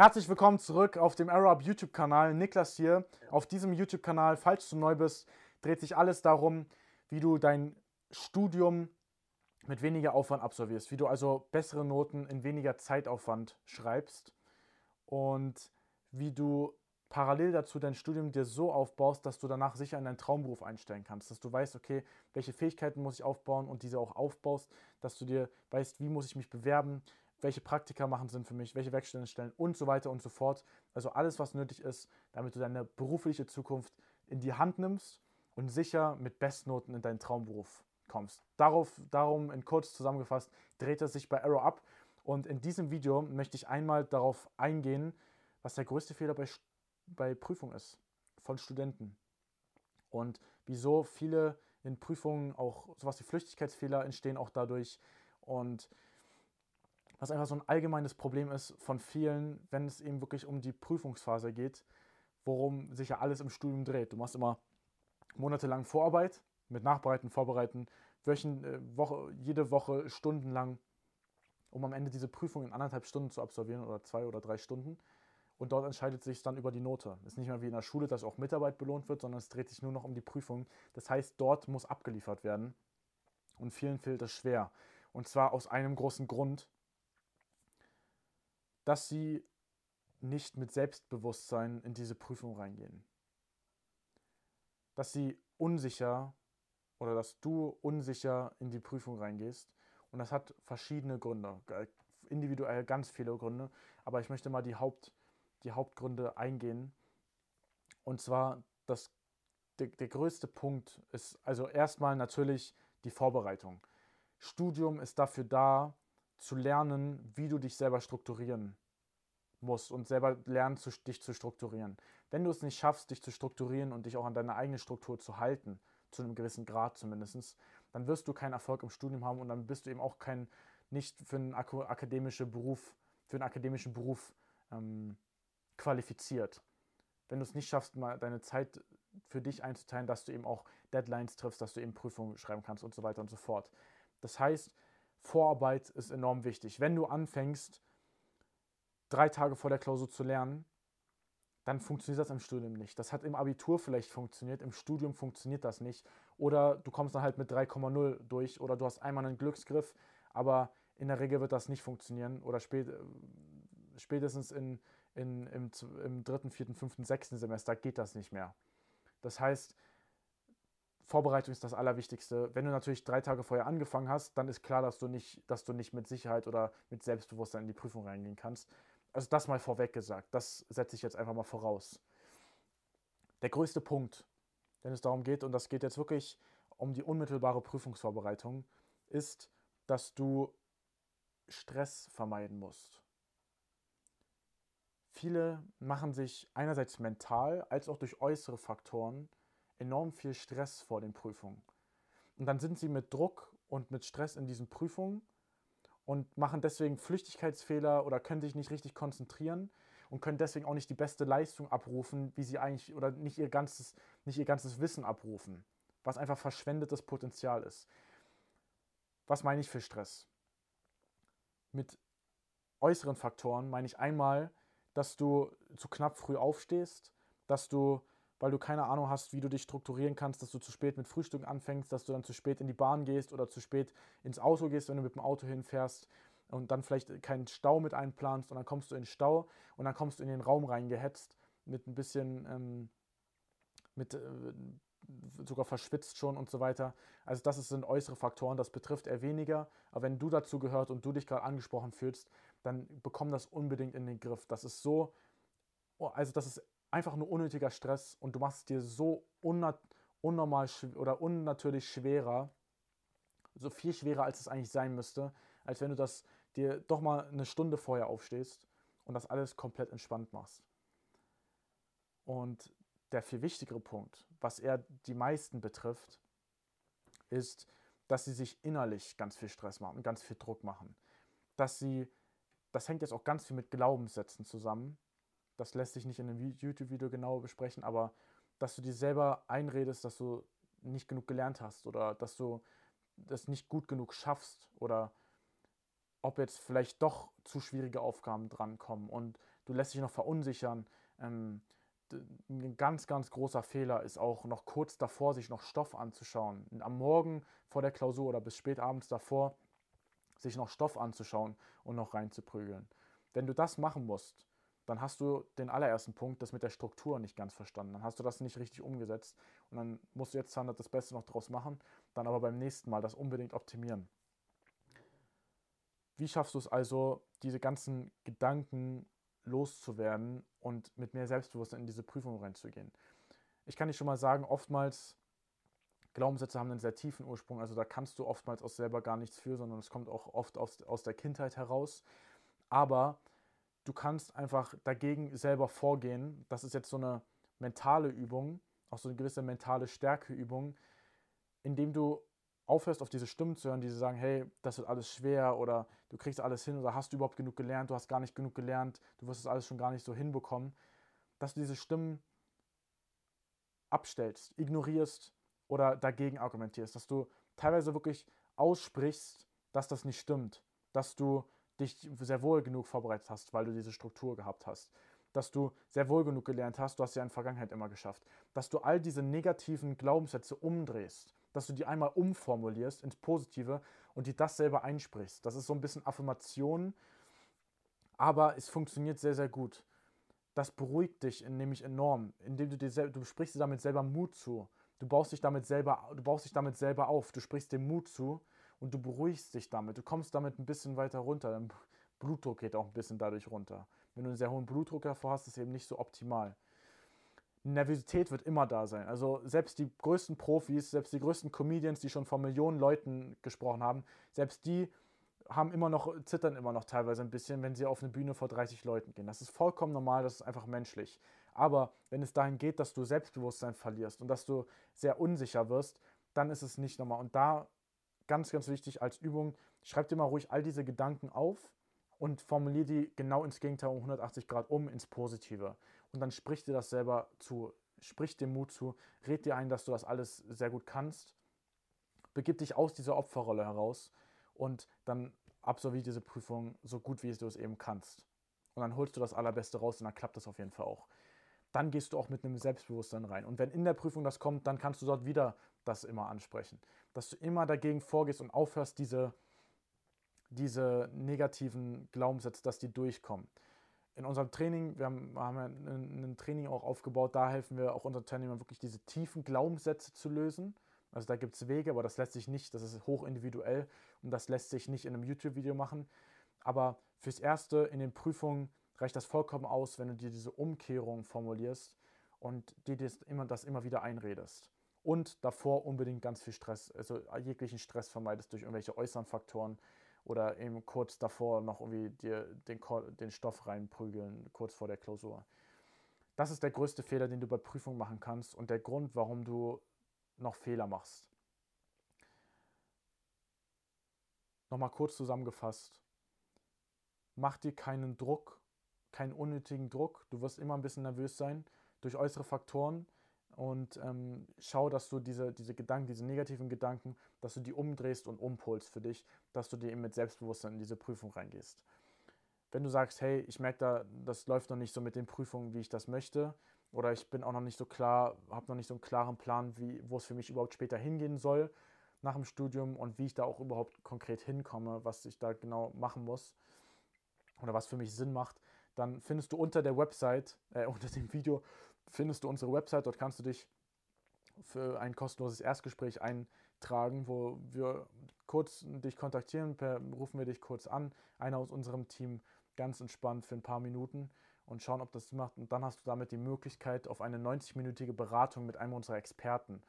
Herzlich willkommen zurück auf dem Arab YouTube-Kanal. Niklas hier. Auf diesem YouTube-Kanal, falls du neu bist, dreht sich alles darum, wie du dein Studium mit weniger Aufwand absolvierst, wie du also bessere Noten in weniger Zeitaufwand schreibst und wie du parallel dazu dein Studium dir so aufbaust, dass du danach sicher in deinen Traumberuf einstellen kannst, dass du weißt, okay, welche Fähigkeiten muss ich aufbauen und diese auch aufbaust, dass du dir weißt, wie muss ich mich bewerben, welche Praktika machen Sinn für mich, welche Werkstellen stellen und so weiter und so fort. Also alles, was nötig ist, damit du deine berufliche Zukunft in die Hand nimmst und sicher mit Bestnoten in deinen Traumberuf kommst. Darauf, darum in kurz zusammengefasst dreht es sich bei Arrow ab und in diesem Video möchte ich einmal darauf eingehen, was der größte Fehler bei, bei Prüfung ist von Studenten und wieso viele in Prüfungen auch sowas wie Flüchtigkeitsfehler entstehen auch dadurch und was einfach so ein allgemeines Problem ist von vielen, wenn es eben wirklich um die Prüfungsphase geht, worum sich ja alles im Studium dreht. Du machst immer monatelang Vorarbeit mit Nachbereiten, Vorbereiten, Wöchen, äh, Woche, jede Woche stundenlang, um am Ende diese Prüfung in anderthalb Stunden zu absolvieren oder zwei oder drei Stunden. Und dort entscheidet sich dann über die Note. Es ist nicht mehr wie in der Schule, dass auch Mitarbeit belohnt wird, sondern es dreht sich nur noch um die Prüfung. Das heißt, dort muss abgeliefert werden. Und vielen fehlt es schwer. Und zwar aus einem großen Grund, dass sie nicht mit Selbstbewusstsein in diese Prüfung reingehen. Dass sie unsicher oder dass du unsicher in die Prüfung reingehst. Und das hat verschiedene Gründe, individuell ganz viele Gründe. Aber ich möchte mal die, Haupt, die Hauptgründe eingehen. Und zwar, das, der, der größte Punkt ist also erstmal natürlich die Vorbereitung. Studium ist dafür da, zu lernen, wie du dich selber strukturieren musst und selber lernen, dich zu strukturieren. Wenn du es nicht schaffst, dich zu strukturieren und dich auch an deine eigene Struktur zu halten, zu einem gewissen Grad zumindest, dann wirst du keinen Erfolg im Studium haben und dann bist du eben auch kein, nicht für einen akademischen Beruf, für einen akademischen Beruf ähm, qualifiziert. Wenn du es nicht schaffst, mal deine Zeit für dich einzuteilen, dass du eben auch Deadlines triffst, dass du eben Prüfungen schreiben kannst und so weiter und so fort. Das heißt, Vorarbeit ist enorm wichtig. Wenn du anfängst, drei Tage vor der Klausur zu lernen, dann funktioniert das im Studium nicht. Das hat im Abitur vielleicht funktioniert, im Studium funktioniert das nicht. Oder du kommst dann halt mit 3,0 durch oder du hast einmal einen Glücksgriff, aber in der Regel wird das nicht funktionieren oder spät, äh, spätestens in, in, im, im dritten, vierten, fünften, sechsten Semester geht das nicht mehr. Das heißt, Vorbereitung ist das Allerwichtigste. Wenn du natürlich drei Tage vorher angefangen hast, dann ist klar, dass du nicht, dass du nicht mit Sicherheit oder mit Selbstbewusstsein in die Prüfung reingehen kannst. Also das mal vorweg gesagt, das setze ich jetzt einfach mal voraus. Der größte Punkt, wenn es darum geht, und das geht jetzt wirklich um die unmittelbare Prüfungsvorbereitung, ist, dass du Stress vermeiden musst. Viele machen sich einerseits mental als auch durch äußere Faktoren enorm viel Stress vor den Prüfungen. Und dann sind sie mit Druck und mit Stress in diesen Prüfungen und machen deswegen Flüchtigkeitsfehler oder können sich nicht richtig konzentrieren und können deswegen auch nicht die beste Leistung abrufen, wie sie eigentlich oder nicht ihr ganzes, nicht ihr ganzes Wissen abrufen, was einfach verschwendetes Potenzial ist. Was meine ich für Stress? Mit äußeren Faktoren meine ich einmal, dass du zu knapp früh aufstehst, dass du weil du keine Ahnung hast, wie du dich strukturieren kannst, dass du zu spät mit Frühstück anfängst, dass du dann zu spät in die Bahn gehst oder zu spät ins Auto gehst, wenn du mit dem Auto hinfährst und dann vielleicht keinen Stau mit einplanst und dann kommst du in den Stau und dann kommst du in den Raum reingehetzt mit ein bisschen, ähm, mit äh, sogar verschwitzt schon und so weiter. Also das sind äußere Faktoren, das betrifft eher weniger. Aber wenn du dazu gehört und du dich gerade angesprochen fühlst, dann bekomm das unbedingt in den Griff. Das ist so, oh, also das ist einfach nur unnötiger Stress und du machst es dir so unnormal oder unnatürlich schwerer, so viel schwerer, als es eigentlich sein müsste, als wenn du das dir doch mal eine Stunde vorher aufstehst und das alles komplett entspannt machst. Und der viel wichtigere Punkt, was eher die meisten betrifft, ist, dass sie sich innerlich ganz viel Stress machen, ganz viel Druck machen. Dass sie, das hängt jetzt auch ganz viel mit Glaubenssätzen zusammen, das lässt sich nicht in einem YouTube-Video genau besprechen, aber dass du dir selber einredest, dass du nicht genug gelernt hast oder dass du das nicht gut genug schaffst oder ob jetzt vielleicht doch zu schwierige Aufgaben drankommen und du lässt dich noch verunsichern. Ähm, ein ganz, ganz großer Fehler ist auch noch kurz davor, sich noch Stoff anzuschauen. Am Morgen vor der Klausur oder bis spät abends davor, sich noch Stoff anzuschauen und noch reinzuprügeln. Wenn du das machen musst, dann hast du den allerersten Punkt, das mit der Struktur nicht ganz verstanden. Dann hast du das nicht richtig umgesetzt und dann musst du jetzt dann das Beste noch draus machen, dann aber beim nächsten Mal das unbedingt optimieren. Wie schaffst du es also, diese ganzen Gedanken loszuwerden und mit mehr Selbstbewusstsein in diese Prüfung reinzugehen? Ich kann dir schon mal sagen, oftmals Glaubenssätze haben einen sehr tiefen Ursprung, also da kannst du oftmals auch selber gar nichts für, sondern es kommt auch oft aus, aus der Kindheit heraus. Aber du kannst einfach dagegen selber vorgehen. Das ist jetzt so eine mentale Übung, auch so eine gewisse mentale Stärkeübung, indem du aufhörst, auf diese Stimmen zu hören, die sagen, hey, das wird alles schwer oder du kriegst alles hin oder hast du überhaupt genug gelernt, du hast gar nicht genug gelernt, du wirst es alles schon gar nicht so hinbekommen, dass du diese Stimmen abstellst, ignorierst oder dagegen argumentierst, dass du teilweise wirklich aussprichst, dass das nicht stimmt, dass du dich sehr wohl genug vorbereitet hast, weil du diese Struktur gehabt hast, dass du sehr wohl genug gelernt hast, du hast ja in der Vergangenheit immer geschafft, dass du all diese negativen Glaubenssätze umdrehst, dass du die einmal umformulierst ins Positive und die das selber einsprichst. Das ist so ein bisschen Affirmation, aber es funktioniert sehr, sehr gut. Das beruhigt dich nämlich enorm, indem du dir selber, du sprichst dir damit selber Mut zu. Du baust dich damit selber, du baust dich damit selber auf. Du sprichst dem Mut zu und du beruhigst dich damit. Du kommst damit ein bisschen weiter runter. Dein Blutdruck geht auch ein bisschen dadurch runter. Wenn du einen sehr hohen Blutdruck davor hast, ist es eben nicht so optimal. Nervosität wird immer da sein. Also selbst die größten Profis, selbst die größten Comedians, die schon vor Millionen Leuten gesprochen haben, selbst die haben immer noch, zittern immer noch teilweise ein bisschen, wenn sie auf eine Bühne vor 30 Leuten gehen. Das ist vollkommen normal, das ist einfach menschlich. Aber wenn es dahin geht, dass du Selbstbewusstsein verlierst und dass du sehr unsicher wirst, dann ist es nicht normal. Und da ganz, ganz wichtig als Übung, schreib dir mal ruhig all diese Gedanken auf und formuliere die genau ins Gegenteil um 180 Grad um, ins Positive. Und dann sprich dir das selber zu, sprich dir Mut zu, red dir ein, dass du das alles sehr gut kannst. Begib dich aus dieser Opferrolle heraus und dann absolviere diese Prüfung so gut, wie du es eben kannst. Und dann holst du das Allerbeste raus und dann klappt das auf jeden Fall auch. Dann gehst du auch mit einem Selbstbewusstsein rein. Und wenn in der Prüfung das kommt, dann kannst du dort wieder das immer ansprechen. Dass du immer dagegen vorgehst und aufhörst, diese, diese negativen Glaubenssätze, dass die durchkommen. In unserem Training, wir haben, haben ein, ein Training auch aufgebaut, da helfen wir auch unseren Teilnehmern wirklich diese tiefen Glaubenssätze zu lösen. Also da gibt es Wege, aber das lässt sich nicht, das ist hoch individuell und das lässt sich nicht in einem YouTube-Video machen. Aber fürs Erste in den Prüfungen reicht das vollkommen aus, wenn du dir diese Umkehrung formulierst und dir das immer, das immer wieder einredest und davor unbedingt ganz viel Stress, also jeglichen Stress vermeidest durch irgendwelche äußeren Faktoren oder eben kurz davor noch irgendwie dir den, den Stoff reinprügeln, kurz vor der Klausur. Das ist der größte Fehler, den du bei Prüfungen machen kannst und der Grund, warum du noch Fehler machst. Nochmal kurz zusammengefasst. Mach dir keinen Druck, keinen unnötigen Druck. Du wirst immer ein bisschen nervös sein durch äußere Faktoren und ähm, schau, dass du diese, diese Gedanken, diese negativen Gedanken, dass du die umdrehst und umpolst für dich, dass du dir eben mit Selbstbewusstsein in diese Prüfung reingehst. Wenn du sagst, hey, ich merke da, das läuft noch nicht so mit den Prüfungen, wie ich das möchte, oder ich bin auch noch nicht so klar, habe noch nicht so einen klaren Plan, wie, wo es für mich überhaupt später hingehen soll nach dem Studium und wie ich da auch überhaupt konkret hinkomme, was ich da genau machen muss oder was für mich Sinn macht, dann findest du unter der Website, äh, unter dem Video findest du unsere Website. Dort kannst du dich für ein kostenloses Erstgespräch eintragen, wo wir kurz dich kontaktieren, per, rufen wir dich kurz an, einer aus unserem Team, ganz entspannt für ein paar Minuten und schauen, ob das macht. Und dann hast du damit die Möglichkeit auf eine 90-minütige Beratung mit einem unserer Experten,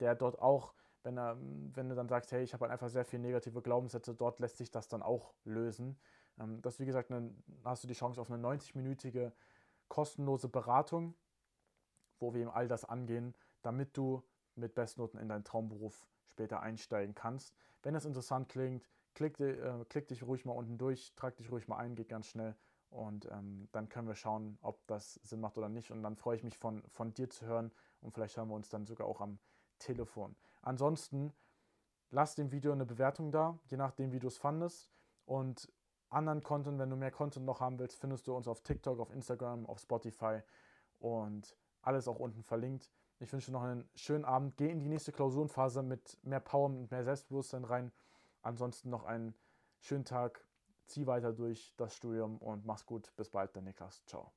der dort auch, wenn, er, wenn du dann sagst, hey, ich habe einfach sehr viele negative Glaubenssätze, dort lässt sich das dann auch lösen. Ähm, das, wie gesagt, dann hast du die Chance auf eine 90-minütige kostenlose Beratung wo wir eben all das angehen, damit du mit Bestnoten in deinen Traumberuf später einsteigen kannst. Wenn das interessant klingt, klick, äh, klick dich ruhig mal unten durch, trag dich ruhig mal ein, geht ganz schnell und ähm, dann können wir schauen, ob das Sinn macht oder nicht. Und dann freue ich mich von, von dir zu hören und vielleicht hören wir uns dann sogar auch am Telefon. Ansonsten lass dem Video eine Bewertung da, je nachdem, wie du es fandest. Und anderen Content, wenn du mehr Content noch haben willst, findest du uns auf TikTok, auf Instagram, auf Spotify und alles auch unten verlinkt. Ich wünsche noch einen schönen Abend. Geh in die nächste Klausurenphase mit mehr Power, mit mehr Selbstbewusstsein rein. Ansonsten noch einen schönen Tag. Zieh weiter durch das Studium und mach's gut. Bis bald, dein Niklas. Ciao.